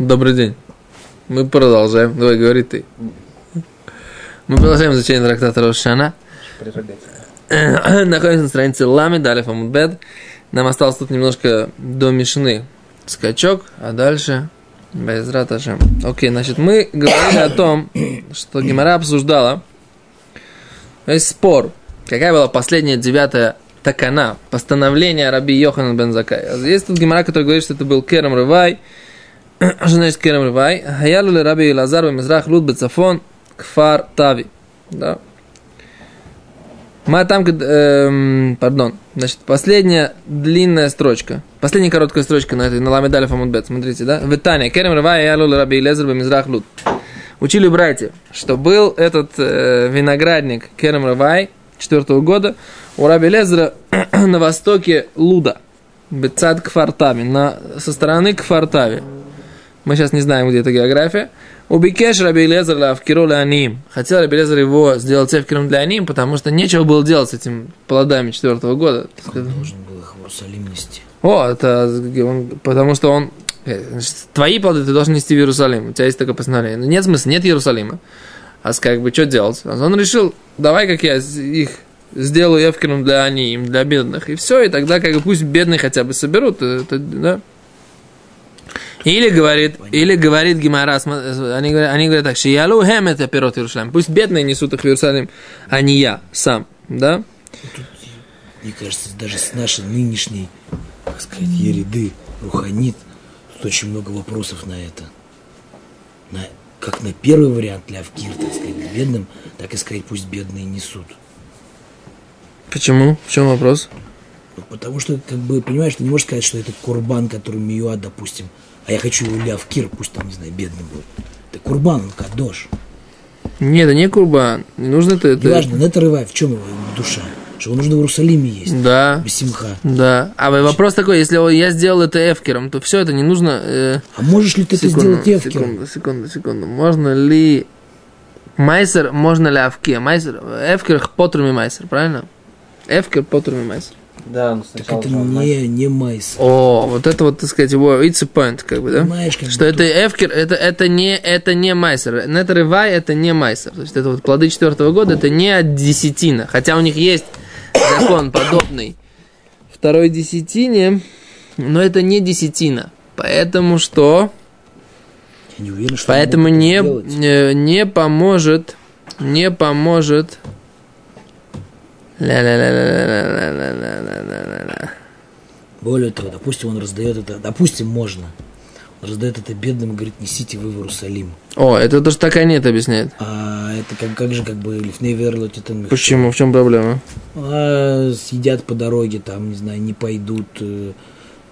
Добрый день. Мы продолжаем. Давай, говори ты. Мы продолжаем изучение трактата Рошана. Находимся на странице Лами, далее Фамудбет. Нам осталось тут немножко до Мишны скачок, а дальше без раташем. Окей, значит, мы говорили о том, что Гимара обсуждала есть спор, какая была последняя девятая такана, постановление Раби Йохана бен Закай. Есть тут Гимара, который говорит, что это был Керам Рывай, значит Керам Рывай? Хаялу ли Раби Лазар Мизрах Луд Бецафон Кфар Тави. Да. Мы там, эм, пардон, значит, последняя длинная строчка, последняя короткая строчка на этой, на ламедале Фамудбет, смотрите, да? Витания, Керем Рывай, Ялу Раби Лезер Мизрах Луд. Учили братья, что был этот э, виноградник Керем Равай четвертого года у Раби Лезера на востоке Луда, Бецад Кфартави, на, со стороны Кфартави. Мы сейчас не знаем, где эта география. У Бикеш Раби Лезер Лавкиру Аним. Хотел Раби Лезер его сделать Эвкером для Аним, потому что нечего было делать с этим плодами четвертого года. Нужно было их в Иерусалим нести. О, это он, потому что он Э, значит, твои плоды ты должен нести в Иерусалим. У тебя есть такое постановление. Но нет смысла, нет Иерусалима. А как бы что делать? Он решил, давай как я их сделаю Евкином для они, им для бедных. И все, и тогда как бы пусть бедные хотя бы соберут. Это, да? Или говорит, или говорит Гимара, они говорят, они говорят так, Шиялу хем это пирот Иерусалим. Пусть бедные несут их в Иерусалим, а не я сам. Да? Тут, мне кажется, даже с нашей нынешней, так сказать, ереды, руханит, Тут очень много вопросов на это. На, как на первый вариант для Авкир, так сказать, бедным, так и сказать, пусть бедные несут. Почему? В чем вопрос? Ну, потому что, как бы, понимаешь, ты не можешь сказать, что это курбан, который Миюа, допустим, а я хочу его для Авкир, пусть там, не знаю, бедный будет. Это курбан, он кадош. Нет, это не курбан. Не нужно это. это... Неважно, но это рывай, в чем его душа? что его нужно в Иерусалиме есть. Да. Бесимха. Да. А вопрос такой, если я сделал это эфкером, то все это не нужно... Э... А можешь ли ты секунду, это сделать эфкером? Секунду, секунду, секунду. Можно ли... Майсер, можно ли авке? Майсер, эфкер потрами майсер, правильно? Эфкер потрами майсер. Да, но сначала так это не, не майс. О, вот это вот, так сказать, его it's a point, как бы, да? Понимаешь, как что это эфкер, это, это не, это не майсер. Нетрывай это не майсер. То есть это вот плоды четвертого года, это не от десятина. Хотя у них есть закон подобный второй десятине, но это не десятина. Поэтому что? Я не уверен, что Поэтому не, не, не поможет, не поможет. Более того, допустим, он раздает это, допустим, можно раздает это бедным и говорит, несите вы в Иерусалим. О, это тоже так нет объясняет. А это как, как же как бы Лифней Верлотитен Почему? В чем проблема? А, съедят по дороге, там, не знаю, не пойдут.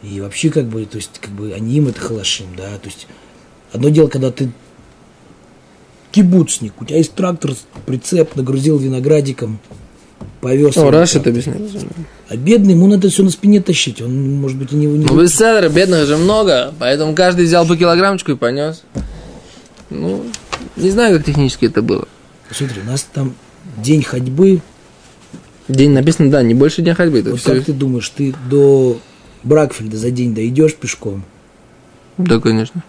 И вообще как бы, то есть, как бы они им это халашим, да. То есть, одно дело, когда ты кибуцник, у тебя есть трактор, прицеп, нагрузил виноградиком, повез. О, Раш это объясняет. А бедный, ему надо все на спине тащить. Он, может быть, и не... не... Ну, бестселлеры, бедных же много, поэтому каждый взял по килограммчику и понес. Ну, не знаю, как технически это было. Смотри, у нас там день ходьбы. День написано, да, не больше дня ходьбы. Вот как ты думаешь, ты до Бракфельда за день дойдешь пешком? Да, конечно.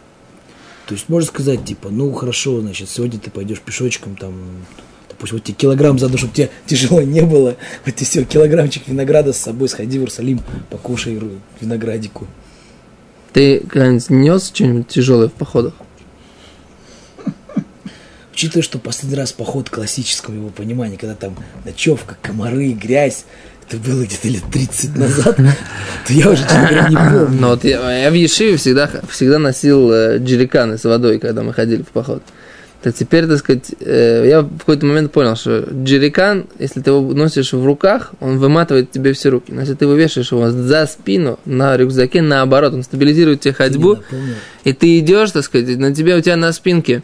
То есть можно сказать, типа, ну хорошо, значит, сегодня ты пойдешь пешочком, там, пусть вот тебе килограмм заду, чтобы тебе тяжело не было, вот тебе все, килограммчик винограда с собой, сходи в Иерусалим, покушай виноградику. Ты когда-нибудь нес что-нибудь тяжелое в походах? Учитывая, что последний раз поход классического его понимания, когда там ночевка, комары, грязь, это было где-то лет 30 назад, то я уже, говоря, не помню. Но вот я, я в Ешиве всегда, всегда носил э, джериканы с водой, когда мы ходили в поход то теперь, так сказать, э, я в какой-то момент понял, что джерикан, если ты его носишь в руках, он выматывает тебе все руки. Но если ты его вешаешь его за спину на рюкзаке, наоборот, он стабилизирует тебе ходьбу, и ты идешь, так сказать, на тебе у тебя на спинке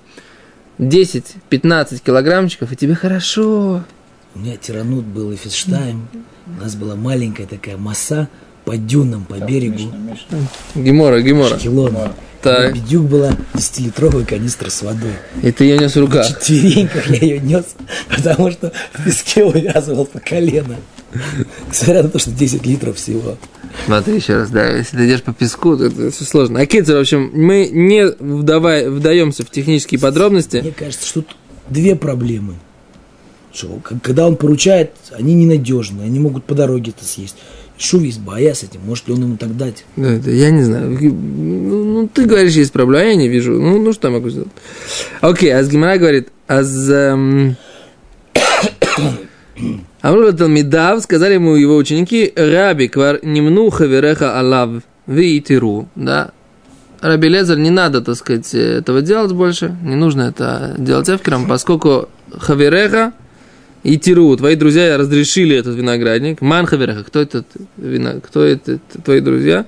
10-15 килограммчиков, и тебе хорошо. У меня тиранут был и фистштайм, у нас была маленькая такая масса по дюнам, по берегу. Гемора, гемора. Шкилона. Так. Бедюк была 10-литровая канистра с водой. И ты ее нес в руках? На четвереньках я ее нес, потому что в песке увязывал по колено. Несмотря на то, что 10 литров всего. Смотри еще раз, да, если ты идешь по песку, то это все сложно. А Китер, в общем, мы не вдавай, вдаемся в технические подробности. Мне кажется, что тут две проблемы. Что, когда он поручает, они ненадежны, они могут по дороге это съесть. Шув есть боя с этим, может ли он ему так дать? Да, это я не знаю. Ну, ну, ты говоришь, есть проблема, я не вижу. Ну, ну что я могу сделать? Окей, а Гимара говорит, а эм, Амру Талмидав, сказали ему его ученики, Раби, квар немну хавереха алав, виитиру, да. Раби Лезер, не надо, так сказать, этого делать больше, не нужно это делать эфкером, поскольку хавереха и тиру, твои друзья разрешили этот виноградник. Ман хавереха, кто этот вина, кто это твои друзья?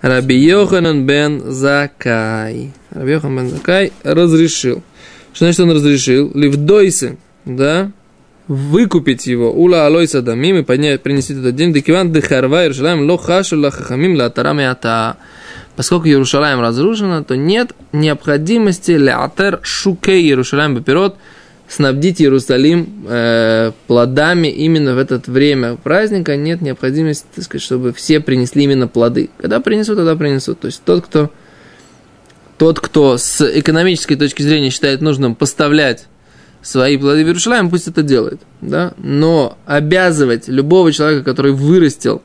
Раби Йоханан бен Закай. Раби Йоханан бен Закай разрешил. Что значит он разрешил? Ливдойсы, да, выкупить его, ула алойса дамим и поднять, принести этот день, декиван дехарва Иерушалаем ло хашу ла хахамим ла атарам и ата. Поскольку Иерушалаем разрушено, то нет необходимости ля атер шукей Иерушалаем бапирот снабдить Иерусалим э, плодами именно в это время праздника. Нет необходимости, так сказать, чтобы все принесли именно плоды. Когда принесут, тогда принесут. То есть тот, кто тот, кто с экономической точки зрения считает нужным поставлять свои плоды в Иерушалаем, пусть это делает. Да? Но обязывать любого человека, который вырастил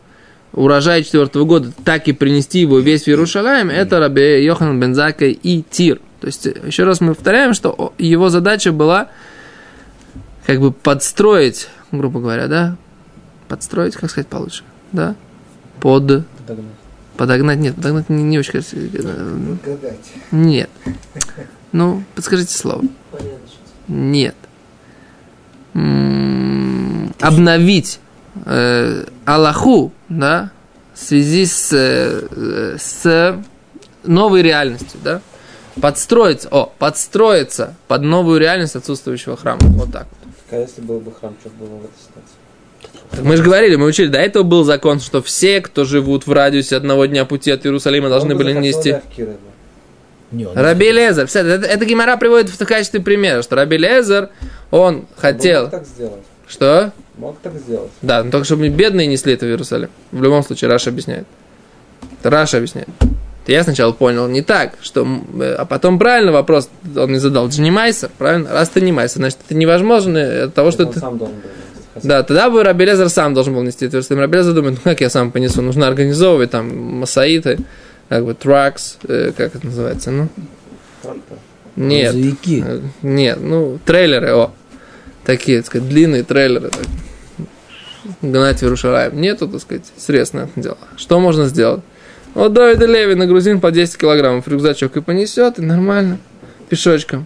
урожай четвертого года, так и принести его весь в Иерушалаем, это Раби Йохан Бензака и Тир. То есть, еще раз мы повторяем, что его задача была как бы подстроить, грубо говоря, да, подстроить, как сказать получше, да, под, Подогнать. подогнать, нет, подогнать не, не очень кажется, нет, ну, подскажите слово. Нет. М, Обновить э, Аллаху, да, в связи с, э, с новой реальностью, да, подстроиться, о, подстроиться под новую реальность отсутствующего храма, вот так. А если был бы храм, что было в этой ситуации? Мы же говорили, мы учили, до этого был закон, что все, кто живут в радиусе одного дня пути от Иерусалима, должны Он были нести. Не, Раби Лезер, все, это, это Гимара приводит в качестве примера, что Раби Лезер, он хотел, Мог так сделать. что? Мог так сделать. Да, но только чтобы бедные несли это в Иерусалим. В любом случае, Раша объясняет. Это Раша объясняет. Это я сначала понял не так, что... э, А потом правильно вопрос он мне задал. Ты же не майсер, правильно? Раз ты не майсер, значит, это невозможно от того, что он ты... сам должен был. Да, тогда бы Раби Лезер сам должен был нести это в Иерусалим. Раби Лезер думает, ну как я сам понесу? Нужно организовывать там масаиты, как бы тракс, э, как это называется, ну? Нет. Грузовики. Э, Нет, ну, трейлеры, о. Такие, так сказать, длинные трейлеры. Так. Гнать в. Нету, так сказать, средств на это дело. Что можно сделать? Вот Давид Леви нагрузим по 10 килограммов в рюкзачок и понесет, и нормально. Пешочком.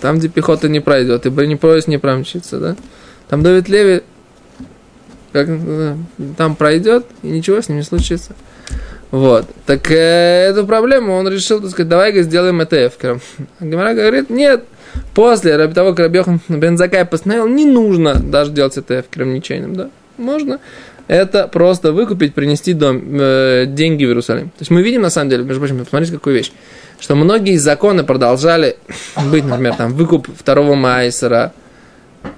Там, где пехота не пройдет, и бронепоезд не промчится, да? Там Давид Леви как, э, там пройдет, и ничего с ним не случится. Вот. Так э, эту проблему он решил, так сказать, давай-ка сделаем эфкером. А Гимара говорит, нет, после того, как Рабьехан Бензакай постановил, не нужно даже делать эфкером ничейным, да? Можно. Это просто выкупить, принести дом, э, деньги в Иерусалим. То есть мы видим, на самом деле, между прочим, посмотрите, какую вещь, что многие законы продолжали быть, например, там, выкуп второго майсера,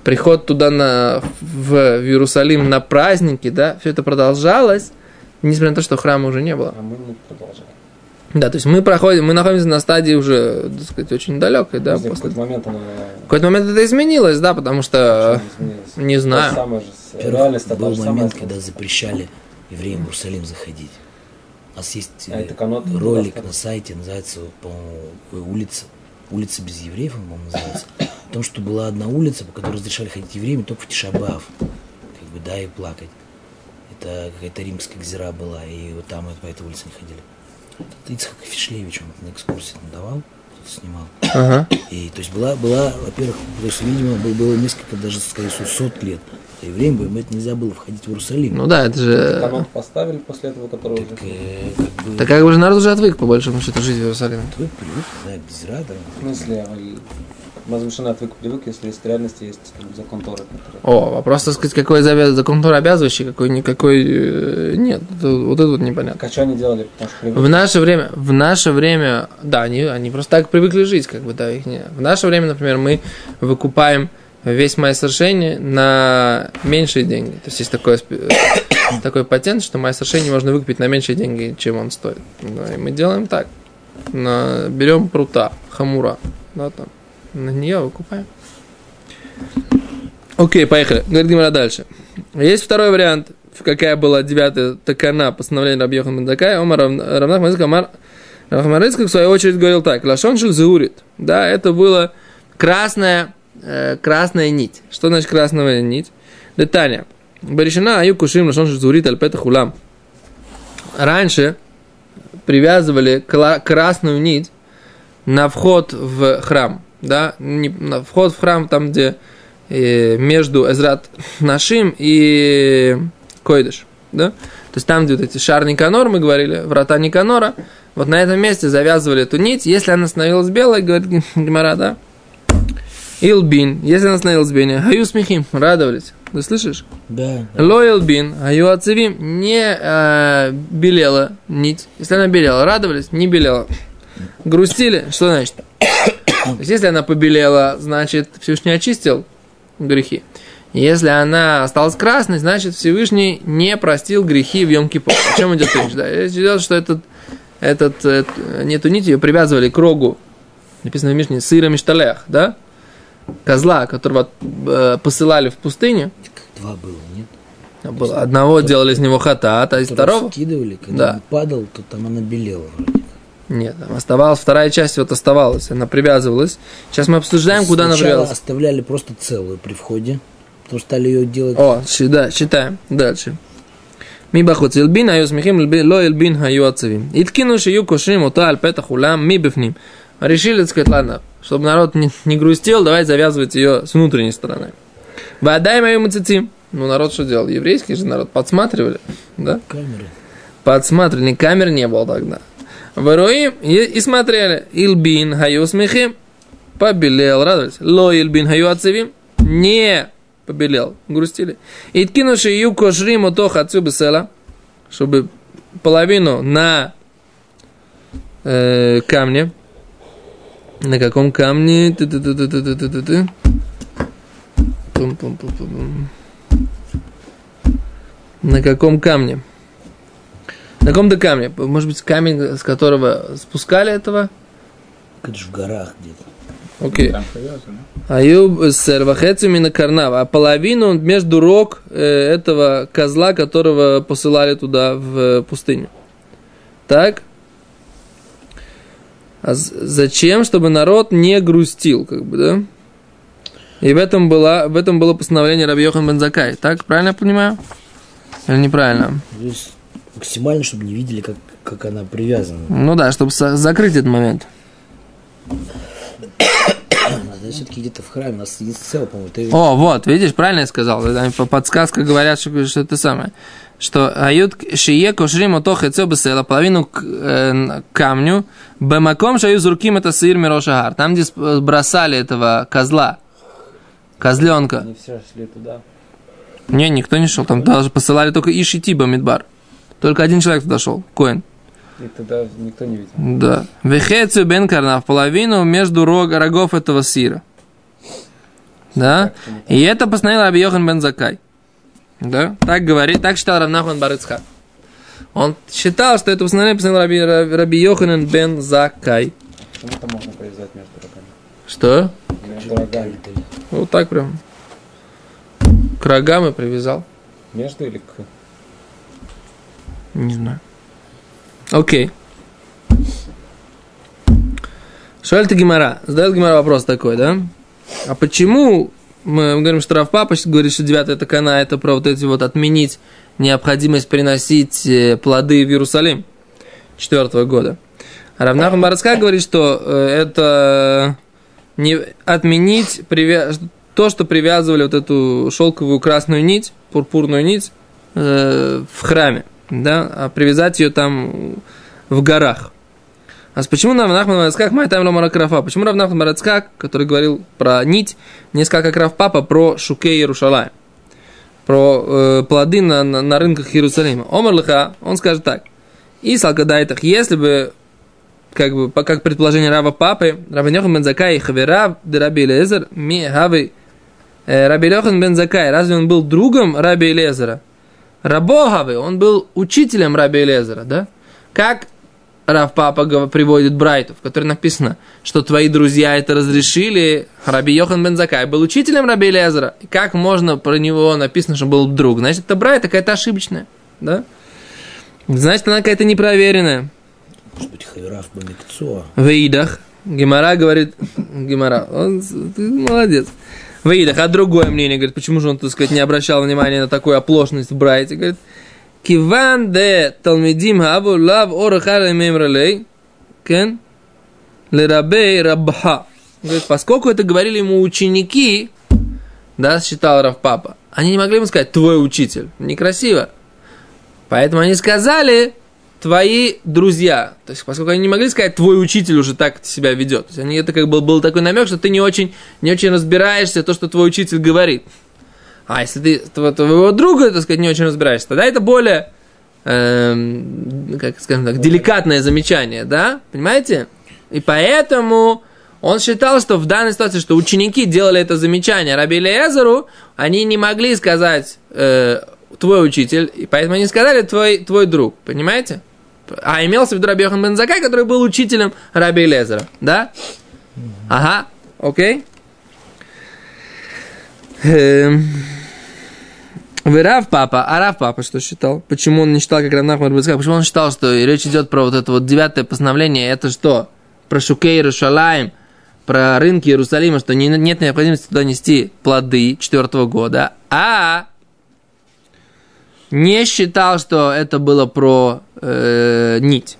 приход туда на, в, в Иерусалим на праздники, да, все это продолжалось, несмотря на то, что храма уже не было. А мы не продолжаем. Да, то есть мы проходим, мы находимся на стадии уже, так сказать, очень далекой, да, В после... какой-то момент оно В какой-то момент это изменилось, да, потому что, не То знаю. самое же с- Во-первых, реальность та был момент, когда запрещали евреям в Иерусалим заходить. У нас есть А э, это канот ролик туда на сайте, называется, по-моему, улица, улица без евреев, он, по-моему, называется. О том, что была одна улица, по которой разрешали ходить евреям только в Тишабав. Как бы, да, и плакать. Это какая-то римская гзира была, и вот там вот по этой улице не ходили. Ицхак Фишлевич, он на экскурсии там давал, снимал. Ага. И то есть была, была, во-первых, то есть, видимо, было, было несколько, даже, скорее всего, сот лет. А евреям бы это нельзя было входить в Иерусалим. Ну да, это же... Канот поставили после этого, который уже... так, э, как бы, Так как бы же народ уже отвык, по большому счету, жить в Иерусалиме. твой привык, да, без рада. В смысле, а разрешено отвык привык, если есть реальность, есть бы, закон Торы, который... О, вопрос, так сказать, какой завяз- закон Тора обязывающий, какой никакой э, нет. Это- вот это вот непонятно. А что они делали? Потому что привыкли. В наше время, в наше время, да, они, они просто так привыкли жить, как бы, да, их не. В наше время, например, мы выкупаем весь майсершени на меньшие деньги. То есть есть такой, такой патент, что майсершени можно выкупить на меньшие деньги, чем он стоит. Да, и мы делаем так. На, берем прута, хамура, да, там, на нее выкупаем. Окей, поехали. Говорит Гимара дальше. Есть второй вариант, какая была девятая такана постановления Раби Йохан Бендакай. Омар Равнах Мазик Амар Рахмарыцкак в свою очередь говорил так. Лашон зеурит. Да, это было красная, э, красная нить. Что значит красная нить? Детаня. Баришина аю кушим лашон зеурит альпета хулам. Раньше привязывали красную нить на вход в храм. Да, не, на вход в храм там, где э, между Эзрат Нашим и Койдыш. Да? То есть там, где вот эти шар Никанор, мы говорили, врата Никанора, вот на этом месте завязывали эту нить. Если она становилась белой, говорит Гимара, да? Илбин, если она становилась белой, хаю смехим, радовались. Ты слышишь? Да. Ло илбин, хаю ацевим, не э, белела нить. Если она белела, радовались, не белела. Грустили, что значит? То есть, если она побелела, значит, Всевышний очистил грехи. Если она осталась красной, значит, Всевышний не простил грехи в Йом-Кипур. О чем идет речь? Да? Речь идет, что этот, этот, э, не эту нить ее привязывали к рогу, написано в Мишне, сыра мишталех, да? Козла, которого э, посылали в пустыню. Два было, нет? Было. Одного делали из него хатат, а из второго... скидывали, когда Да. он падал, то там она белела вроде. Нет, там оставалась, вторая часть вот оставалась, она привязывалась. Сейчас мы обсуждаем, куда она Сначала привязывалась. оставляли просто целую при входе, потому что стали ее делать О, щи- да, читаем дальше. מי בחוץ ילבין היו שמחים, לב- לא ילבין היו עצבים. התקינו שיהיו קושרים אותה על פתח אולם מבפנים. Решили, так сказать, ладно, чтобы народ не, не грустил, давай завязывать ее с внутренней стороны. Водай мою мацицим. Ну, народ что делал? Еврейский же народ подсматривали, да? камеры. Подсматривали, камер не было тогда. Воруим и, смотрели. Илбин хаю смехим. Побелел, радовались. Ло илбин хаю ацевим. Не побелел, грустили. И ткинувши ю кошрим отох отцу бесела, чтобы половину на э, камне. На каком камне? Ты-ты-ты-ты-ты-ты-ты. Пум-пум-пум-пум. На каком камне? На каком-то камне. Может быть, камень, с которого спускали этого? Это же в горах где-то. Окей. Аюб с рвахецами на карнава. А половину между рог э, этого козла, которого посылали туда в э, пустыню. Так? А зачем? Чтобы народ не грустил, как бы, да? И в этом, было, в этом было постановление Раби Йохан Бензакай. Так, правильно я понимаю? Или неправильно? То есть максимально, чтобы не видели, как, как она привязана. Ну да, чтобы со- закрыть этот момент. Надо все-таки где-то в храме. У нас есть целый, по-моему. Ты... О, вот, видишь, правильно я сказал. По подсказках говорят, что, что это самое. Что ают шие кошрим ото хецо бесела, половину к э, камню, бемаком шаю зурким это сыр мирошагар. Там, где сп- бросали этого козла, козленка. Они все шли туда. Не, никто не шел. Там даже посылали только Ишити Бамидбар. Только один человек туда шел, Коин. И туда никто не видел. Да. Вехецию бен карна в половину между рог, рогов этого сира. Да? И это постановил Раби Йохан бен Закай. Да? Так говорит, так считал Равнахан Барыцхак. Он считал, что это постановление постановил Раби, Раби, Раби Йоханан бен Закай. Почему это можно привязать между руками? Что? Между рогами. Вот так прям. К рогам и привязал. Между или к? Не знаю. Окей. Шальта Гимара. Задает Гимара вопрос такой, да? А почему мы говорим, что Рав Папа говорит, что девятая такана это про вот эти вот отменить необходимость приносить э, плоды в Иерусалим четвертого года. А Равнахан говорит, что э, это не отменить привя- то, что привязывали вот эту шелковую красную нить, пурпурную нить э, в храме, да, а привязать ее там в горах. А почему Равнахман Барацкак Майтайм Ломара Крафа? Почему Равнахман Барацкак, который говорил про нить, не сказал как Рав Папа про Шуке Иерушалай? Про э, плоды на, на, на рынках Иерусалима. Омар Лыха, он скажет так. И Салкадайтах, если бы как бы, как предположение Рава Папы, Рава Нёхан Бензакай и Хаверав, Дераби Лезер, Ми Хави э, Раби Лехан бен Закай, разве он был другом Раби Элезера? Рабогавы, он был учителем Раби Элезера, да? Как Рав Папа приводит Брайту, в которой написано, что твои друзья это разрешили. Раби Йохан бен Закай был учителем Раби Элезера. Как можно про него написано, что был друг? Значит, это Брайта какая-то ошибочная, да? Значит, она какая-то непроверенная. Может быть, Хайраф Бамикцоа. В Идах. Гемора говорит, Гемора, он, ты молодец. В Идах, а другое мнение, говорит, почему же он, так сказать, не обращал внимания на такую оплошность в Брайте, говорит, Киван де Талмидим Хабу Лав Орахара Мемралей, Кен, Лерабей Рабха. Говорит, поскольку это говорили ему ученики, да, считал Рав Папа, они не могли ему сказать, твой учитель. Некрасиво. Поэтому они сказали, твои друзья. То есть, поскольку они не могли сказать, твой учитель уже так себя ведет. То есть, они, это как бы был такой намек, что ты не очень, не очень разбираешься то, что твой учитель говорит. А если ты тво- твоего друга, так сказать, не очень разбираешься, тогда это более, эм, как скажем так, деликатное замечание, да? Понимаете? И поэтому он считал, что в данной ситуации, что ученики делали это замечание Раби Элиэзеру, они не могли сказать э, твой учитель, и поэтому они сказали твой, твой друг, понимаете? А имелся в виду Раби Йохан бен который был учителем Раби Элиэзера, да? Ага, окей. Эм, вы Рав Папа, а Рав Папа что считал? Почему он не считал, как Равнах Марбецкак? Почему он считал, что речь идет про вот это вот девятое постановление? Это что? Про Шукей Иерушалаем, про рынки Иерусалима, что не- нет необходимости туда нести плоды четвертого года, а не считал, что это было про э, нить.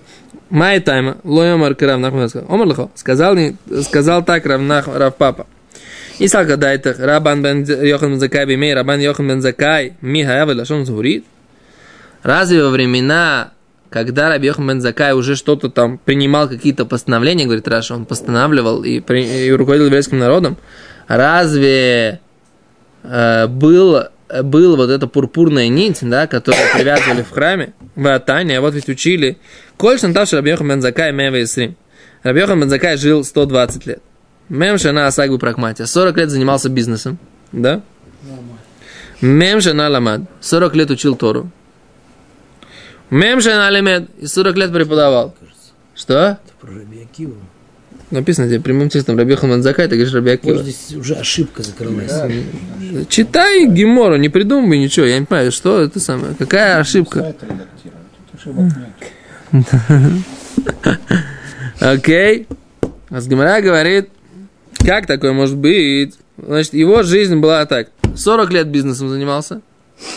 Май тайма, лоемар Равнах Марбецкак. Омар лихо, сказал, не- сказал так Равнах Рав Папа. И сказал, когда это Рабан бен Йохан бен Закай бимей, Рабан Йохан бен Закай, ми хаявы лашон зурит. Разве во времена, когда Раби Йохан бен Закай уже что-то там принимал какие-то постановления, говорит Раша, он постанавливал и, и руководил еврейским народом, разве э, был, был вот эта пурпурная нить, да, которую привязывали в храме, в Атане, а вот ведь учили, коль шантавший Раби Йохан бен Закай мева Исрим. Раби Йохан бен Закай жил 120 лет. Мем шана асагу прагматия. 40 лет занимался бизнесом. Да? Мем шана ламад. 40 лет учил Тору. Мем шана лемед. И 40 лет преподавал. Что? Это про Раби Акиву. Написано тебе прямым текстом Раби Йохан Закай, ты говоришь Раби Акива. Может, здесь уже ошибка закрылась. Читай Гемору, не придумывай ничего. Я не понимаю, что это самое. Какая ошибка? Сайт редактировать. Тут ошибок нет. Окей. А с Гемора говорит, как такое может быть? Значит, его жизнь была так. 40 лет бизнесом занимался.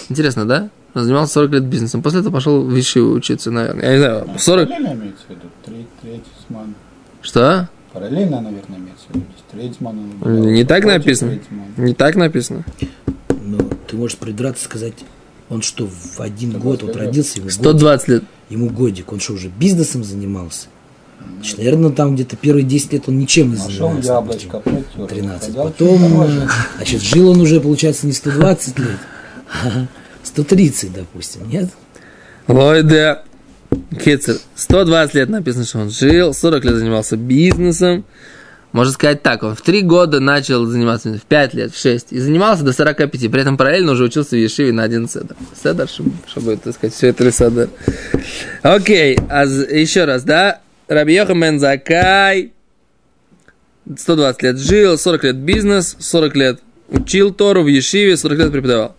Интересно, да? Он занимался 40 лет бизнесом. После этого пошел в Вишиву учиться, наверное. Я не знаю, 40... Параллельно имеется в виду. Треть, треть Исман. Что? Параллельно, наверное, имеется в виду. То есть Треть Исман он наблюдал, Не так написано. Не так написано. Но ты можешь придраться сказать, он что, в один год вот родился, ему, годик, 120 лет. ему годик, он что, уже бизнесом занимался? Значит, наверное, там где-то первые 10 лет он ничем не занимался. яблочко, протер. 13. Сказал, Потом, значит, жил он уже, получается, не 120 лет, а 130, допустим, нет? Лойде. Кицер. 120 лет написано, что он жил, 40 лет занимался бизнесом. Можно сказать так, он в 3 года начал заниматься, в 5 лет, в 6, и занимался до 45, при этом параллельно уже учился в Ешиве на один седер. Седер, чтобы, так сказать, все это седер. Окей, а еще раз, да? Раби Йохан бен Закай, 120 лет жил, 40 лет бизнес, 40 лет учил Тору в Ешиве, 40 лет преподавал.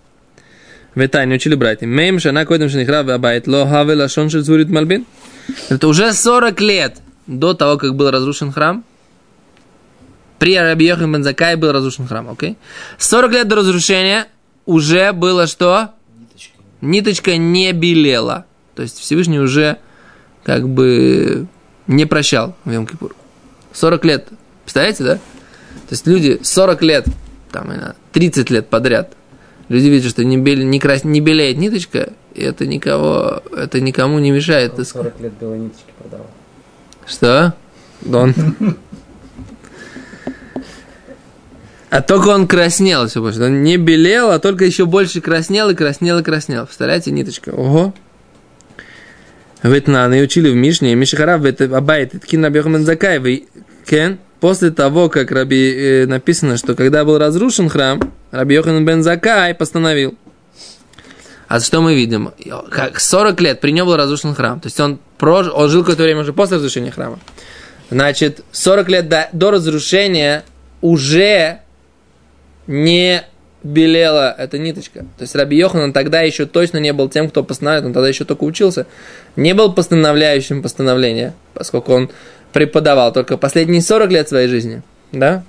Витайне учили братья. Мейм шана койдем шенихра абайт ло хаве лашон шель звурит мальбин. Это уже 40 лет до того, как был разрушен храм. При Раби Йохан бен Закай был разрушен храм, окей? 40 лет до разрушения уже было что? Ниточка. Ниточка не белела. То есть Всевышний уже как бы не прощал в йом -Кипур. 40 лет. Представляете, да? То есть люди 40 лет, там, не знаю, 30 лет подряд, люди видят, что не, бел- не, крас- не белеет ниточка, и это никого, это никому не мешает. сказать. 40 лет белой ниточки продавал. Что? Дон. А только он краснел все больше. Он не белел, а только еще больше краснел и краснел и краснел. Представляете, ниточка. Ого. Ветнаны учили в Мишне, Мишихарав, Абайт, Ткин Абьохамен Закай, Кен, после того, как Раби, э, написано, что когда был разрушен храм, Раби Йохан бен Закай постановил. А что мы видим? Как 40 лет при нем был разрушен храм. То есть он, прож... он жил какое-то время уже после разрушения храма. Значит, 40 лет до, до разрушения уже не белела эта ниточка. То есть Раби Йохан тогда еще точно не был тем, кто постановляет, он тогда еще только учился. Не был постановляющим постановления, поскольку он преподавал только последние 40 лет своей жизни. Да?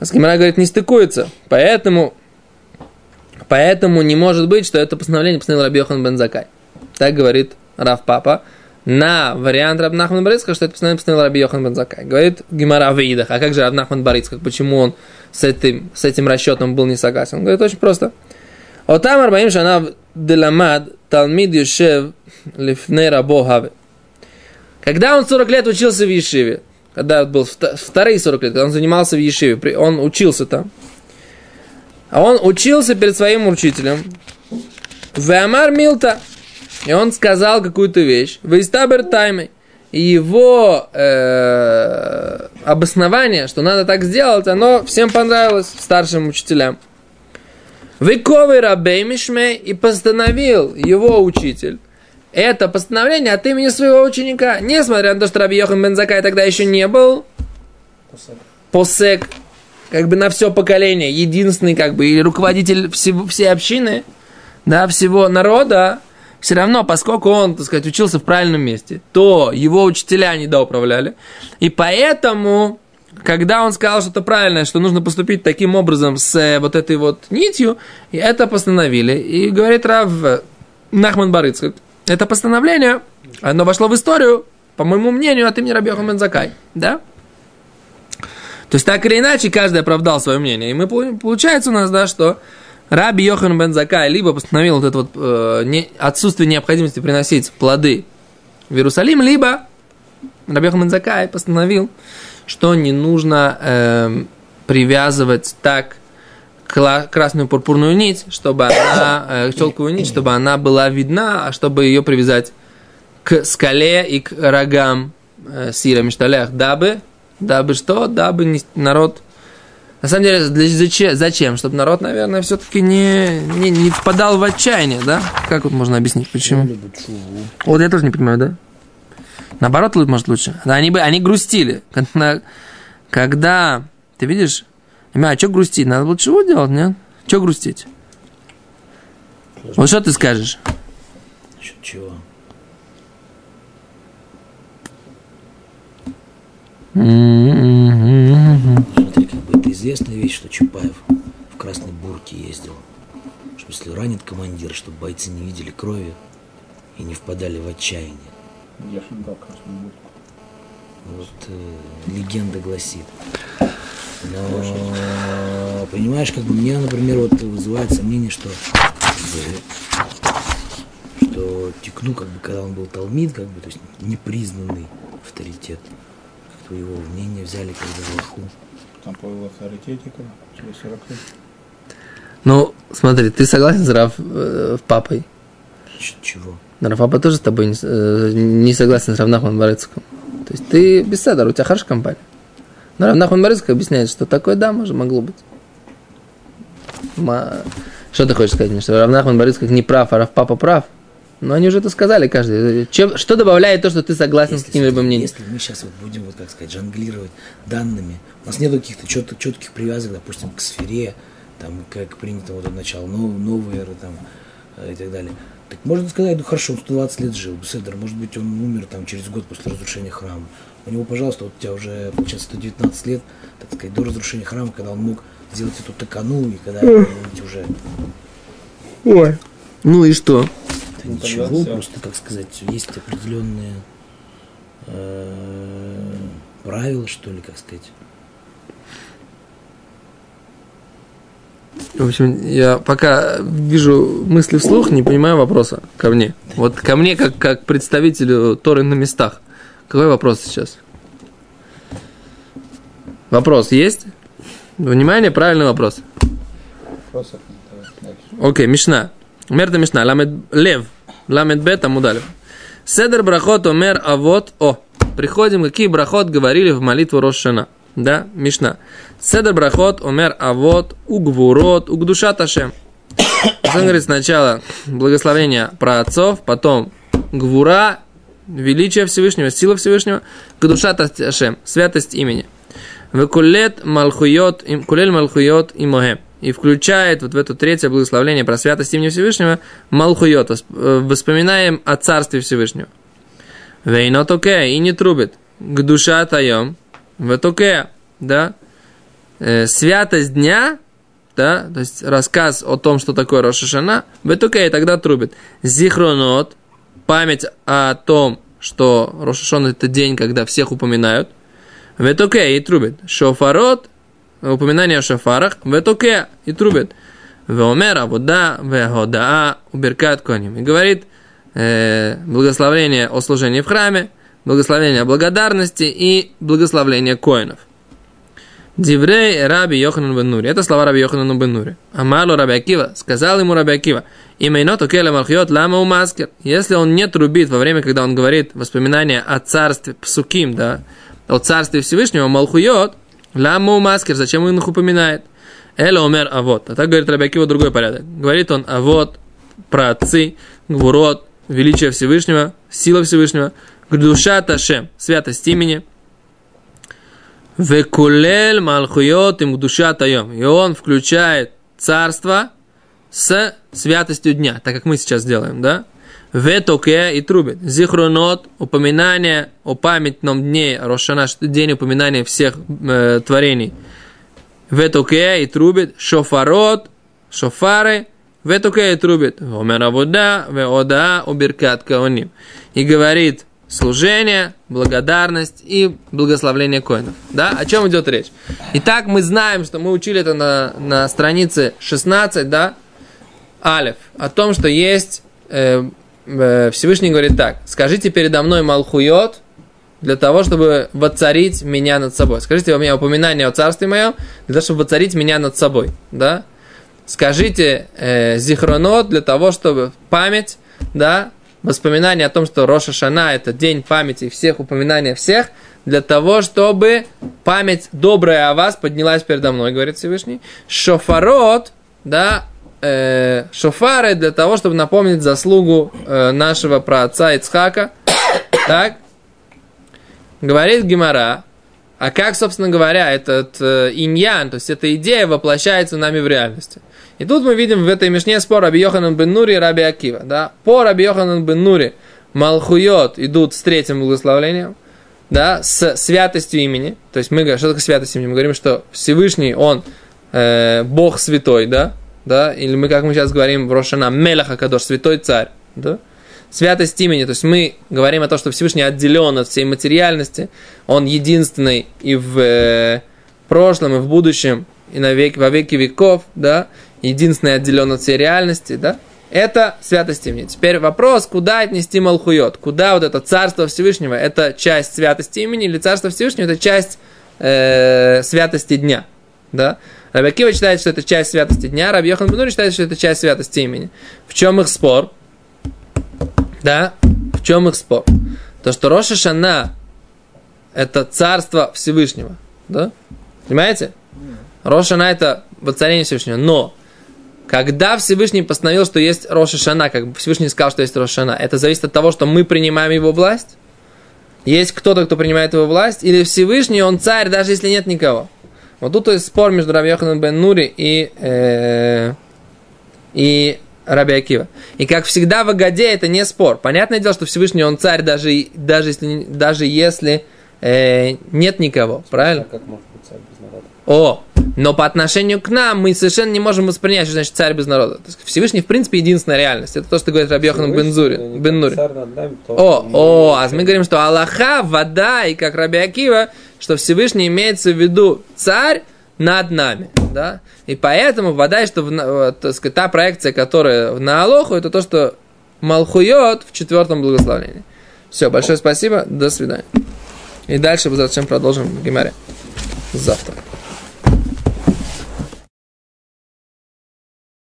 А Скимара говорит, не стыкуется. Поэтому, поэтому не может быть, что это постановление постановил Раби Йохан бен Закай. Так говорит Рав Папа на вариант Раб Нахман Барицка, что это постановление постановил Раби Йохан бен Закай. Говорит Гимара в Идах. А как же Раб Нахман Барицкак? Почему он с этим, с этим расчетом был не согласен? Он говорит очень просто. Отам Арбаим Шанав Деламад Талмид Юшев Лифней Рабо. Когда он 40 лет учился в Ешиве, когда был вторые 40 лет, когда он занимался в Ешиве, он учился там, а он учился перед своим учителем, Веамар Милта, и он сказал какую-то вещь, Вейстабер Таймой, и его э, обоснование, что надо так сделать, оно всем понравилось, старшим учителям. Выковый рабей Мишмей и постановил его учитель это постановление от имени своего ученика, несмотря на то, что Раби Йохан Бензакай тогда еще не был посек. посек, как бы на все поколение, единственный как бы и руководитель всего, всей общины, да, всего народа, все равно, поскольку он, так сказать, учился в правильном месте, то его учителя не доуправляли. И поэтому, когда он сказал что-то правильное, что нужно поступить таким образом с э, вот этой вот нитью, и это постановили. И говорит Рав Нахман Барыцкак, это постановление, оно вошло в историю, по моему мнению, от имени Раби Йохан Закай. Да? То есть, так или иначе, каждый оправдал свое мнение. И мы, получается у нас, да, что Раби Йохан бен Закай либо постановил вот это вот э, не, отсутствие необходимости приносить плоды в Иерусалим, либо Раби Йохан бен Закай постановил, что не нужно э, привязывать так красную пурпурную нить, чтобы она, э, челковую нить, чтобы она была видна, а чтобы ее привязать к скале и к рогам э, сира мишталях, дабы, дабы что, дабы не, народ на самом деле, для, зачем, зачем? Чтобы народ, наверное, все-таки не, не, не впадал в отчаяние, да? Как вот можно объяснить, почему? Вот я тоже не понимаю, да? Наоборот, может, лучше. Они, бы, они грустили. Когда, когда ты видишь, а что грустить? Надо было чего делать, нет? Что грустить? Вот что ты скажешь? Насчет чего? Смотри, как бы это известная вещь, что Чапаев в красной бурке ездил. Что если ранит командир, чтобы бойцы не видели крови и не впадали в отчаяние. Я шагал красную бурку. Вот э, легенда гласит. Но, понимаешь, как бы мне, например, вот вызывает сомнение, что, что Текну, как бы, когда он был Талмид, как бы, то есть непризнанный авторитет, как-то его мнение взяли как за лоху. Там по его авторитетикам через 40 лет. Ну, смотри, ты согласен с Раф э, папой? Чего? Раф папа тоже с тобой не, э, не согласен с Равнахман Барыцком. То есть ты беседа, у тебя хорошая компания. Но Равнахман Барыцкак объясняет, что такое да, может, могло быть. Что ты хочешь сказать мне, что Равнахман Барыцкак не прав, а Рав Папа прав? Но они уже это сказали каждый. Чем, что добавляет то, что ты согласен если, с каким-либо мнением? Если мы сейчас вот будем, вот как сказать, жонглировать данными, у нас нет каких-то чет, четких привязок, допустим, к сфере, там, как принято вот от начала новой эры, там, э, и так далее. Так можно сказать, ну хорошо, он 120 лет жил, Беседер, может быть, он умер там через год после разрушения храма. У него, пожалуйста, вот у тебя уже, получается, 119 лет, так сказать, до разрушения храма, когда он мог сделать эту такану, и когда эти уже... Ой. Ну и что? Ну, ничего, просто, как сказать, есть определенные э, правила, что ли, как сказать. В общем, я пока вижу мысли вслух, не понимаю вопроса ко мне. Вот ко мне, как, как представителю Торы на местах. Какой вопрос сейчас? Вопрос есть? Внимание, правильный вопрос. Окей, Мишна. Мерта Мишна. Ламед Лев. Ламед Бет Амудалев. Седер брахот омер а вот о. Приходим, какие брахот говорили в молитву Рошана. Да, Мишна. Седр брахот, умер авод, угвурот, угдуша ташем. Он говорит сначала благословение про отцов, потом гвура, величие Всевышнего, сила Всевышнего, гдуша ташем, святость имени. Векулет малхуйот, кулель малхуйот и моhem. И включает вот в это третье благословление про святость имени Всевышнего малхуйот, э, воспоминаем о царстве Всевышнего. Вейнот окей, и не трубит. К таем, в окей, да. Э, святость дня, да, то есть рассказ о том, что такое Рошашана, в окей, тогда трубит. Зихронот, память о том, что Рошашон это день, когда всех упоминают. В окей, и трубит. Шофарот, упоминание о шофарах, в окей, и трубит. Веомер, Абуда, Вегодаа, Уберкат Коним. И говорит э, благословение о служении в храме, благословение благодарности и благословление коинов. Диврей Раби Йоханан бен Нури. Это слова Раби Йоханана бен Нури. Амалу Раби Акива. Сказал ему Раби Акива. Имейно токеля малхиот лама маскер. Если он не трубит во время, когда он говорит воспоминания о царстве Псуким, да, о царстве Всевышнего, малхуйот, лама маскер. Зачем он их упоминает? Эла умер авод. А так говорит Раби Акива другой порядок. Говорит он авод, про отцы, гвурот, величие Всевышнего, сила Всевышнего, душа Ташем, святость имени, Векулель Малхуйот им душа таем. И он включает царство с святостью дня, так как мы сейчас делаем, да? Ветоке и трубит. Зихронот, упоминание о памятном дне Рошана, день упоминания всех э, творений. Ветоке и трубит. Шофарот, шофары, ветоке и трубит. Омеравода, веода, убиркат каоним. И говорит служение, благодарность и благословление коинов. Да? О чем идет речь? Итак, мы знаем, что мы учили это на, на странице 16, да? Алиф. О том, что есть... э, э, Всевышний говорит так. Скажите передо мной Малхуйот, для того, чтобы воцарить меня над собой. Скажите у меня упоминание о царстве моем, для того, чтобы воцарить меня над собой. Да? Скажите э, Зихронот для того, чтобы память, да, воспоминание о том, что Роша Шана это день памяти всех, упоминания всех, для того, чтобы память добрая о вас поднялась передо мной, говорит Всевышний. Шофарот, да, э, шофары для того, чтобы напомнить заслугу э, нашего праотца Ицхака. Так, говорит Гимара, а как, собственно говоря, этот э, иньян, то есть эта идея воплощается нами в реальности. И тут мы видим в этой мишне спор Раби Йоханан бен Нури и Раби Акива. Да? По Раби Йоханан бен Нури Малхуйот идут с третьим благословлением, да, с святостью имени. То есть мы говорим, что такое святость имени? Мы говорим, что Всевышний, Он э, Бог святой, да, да, или мы, как мы сейчас говорим в Рошана, Мелаха Кадош, святой царь, да, святость имени, то есть мы говорим о том, что Всевышний отделен от всей материальности, он единственный и в э, прошлом, и в будущем, и на век, во веки веков, да, единственный отделен от всей реальности, да, это святость имени. Теперь вопрос, куда отнести Малхуйот, куда вот это царство Всевышнего, это часть святости имени, или царство Всевышнего, это часть э, святости дня, да, Раби Акива считает, что это часть святости дня, Раби Йохан Бенури считает, что это часть святости имени. В чем их спор? Да, в чем их спор? То, что Роша Шана это царство Всевышнего. Да? Понимаете? Роша Шана это воцарение Всевышнего. Но когда Всевышний постановил, что есть Роша Шана, как Всевышний сказал, что есть Роша Шана, это зависит от того, что мы принимаем его власть? Есть кто-то, кто принимает его власть? Или Всевышний, он царь, даже если нет никого? Вот тут есть спор между Раби Йоханом бен Нури и, э, и Раби Акива. И как всегда в Агаде это не спор. Понятное дело, что Всевышний он царь, даже, даже если, даже если э, нет никого. Правильно? А как может быть царь? О, но по отношению к нам мы совершенно не можем воспринять, что значит царь без народа. То есть Всевышний, в принципе, единственная реальность. Это то, что говорит Раби Йохан бен, Зури, Всевышний, бен Нури. Царь над нами, то- О, о, а мы говорим, что Аллаха, вода, и как Раби Акива, что Всевышний имеется в виду царь над нами, да? И поэтому вода, что в, так сказать, та проекция, которая на Алоху, это то, что Малхуйот в четвертом благословении. Все, большое спасибо, до свидания. И дальше, зачем продолжим в Гимаре завтра.